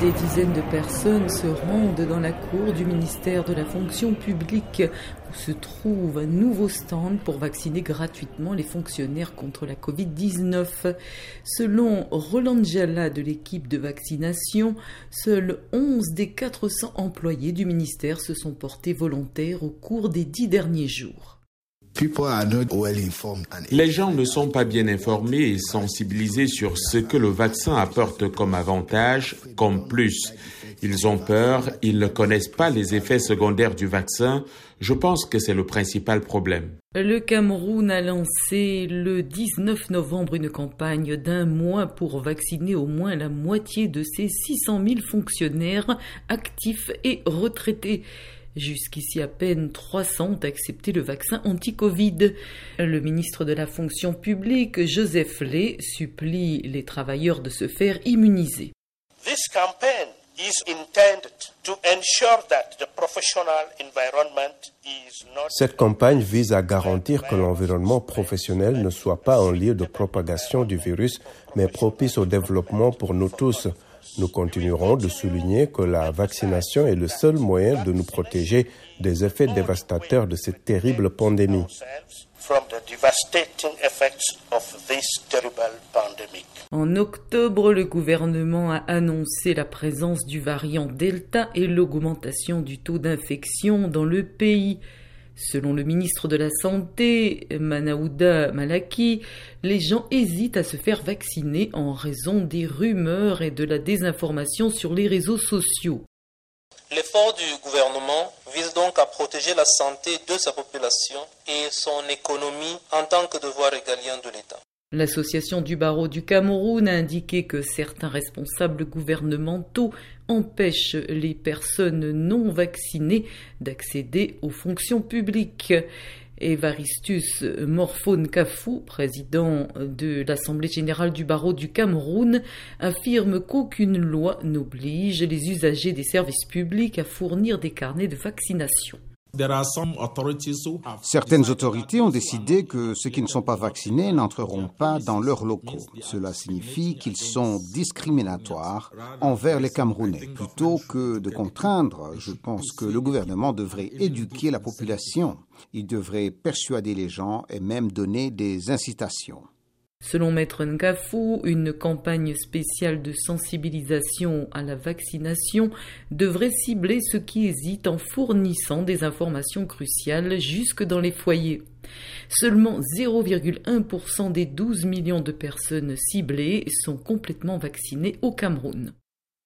Des dizaines de personnes se rendent dans la cour du ministère de la fonction publique où se trouve un nouveau stand pour vacciner gratuitement les fonctionnaires contre la Covid-19. Selon Roland Jalla de l'équipe de vaccination, seuls 11 des 400 employés du ministère se sont portés volontaires au cours des dix derniers jours. Les gens ne sont pas bien informés et sensibilisés sur ce que le vaccin apporte comme avantage, comme plus. Ils ont peur, ils ne connaissent pas les effets secondaires du vaccin. Je pense que c'est le principal problème. Le Cameroun a lancé le 19 novembre une campagne d'un mois pour vacciner au moins la moitié de ses 600 000 fonctionnaires actifs et retraités. Jusqu'ici, à peine 300 ont accepté le vaccin anti-Covid. Le ministre de la fonction publique, Joseph Lay, supplie les travailleurs de se faire immuniser. Cette campagne vise à garantir que l'environnement professionnel ne soit pas un lieu de propagation du virus, mais propice au développement pour nous tous. Nous continuerons de souligner que la vaccination est le seul moyen de nous protéger des effets dévastateurs de cette terrible pandémie. En octobre, le gouvernement a annoncé la présence du variant Delta et l'augmentation du taux d'infection dans le pays. Selon le ministre de la Santé, Manaouda Malaki, les gens hésitent à se faire vacciner en raison des rumeurs et de la désinformation sur les réseaux sociaux. L'effort du gouvernement vise donc à protéger la santé de sa population et son économie en tant que devoir régalien de l'État. L'association du barreau du Cameroun a indiqué que certains responsables gouvernementaux empêchent les personnes non vaccinées d'accéder aux fonctions publiques. Evaristus Morphone Kafou, président de l'Assemblée générale du barreau du Cameroun, affirme qu'aucune loi n'oblige les usagers des services publics à fournir des carnets de vaccination. Certaines autorités ont décidé que ceux qui ne sont pas vaccinés n'entreront pas dans leurs locaux. Cela signifie qu'ils sont discriminatoires envers les Camerounais. Plutôt que de contraindre, je pense que le gouvernement devrait éduquer la population. Il devrait persuader les gens et même donner des incitations. Selon Maître Nkafou, une campagne spéciale de sensibilisation à la vaccination devrait cibler ceux qui hésitent en fournissant des informations cruciales jusque dans les foyers. Seulement 0,1% des 12 millions de personnes ciblées sont complètement vaccinées au Cameroun.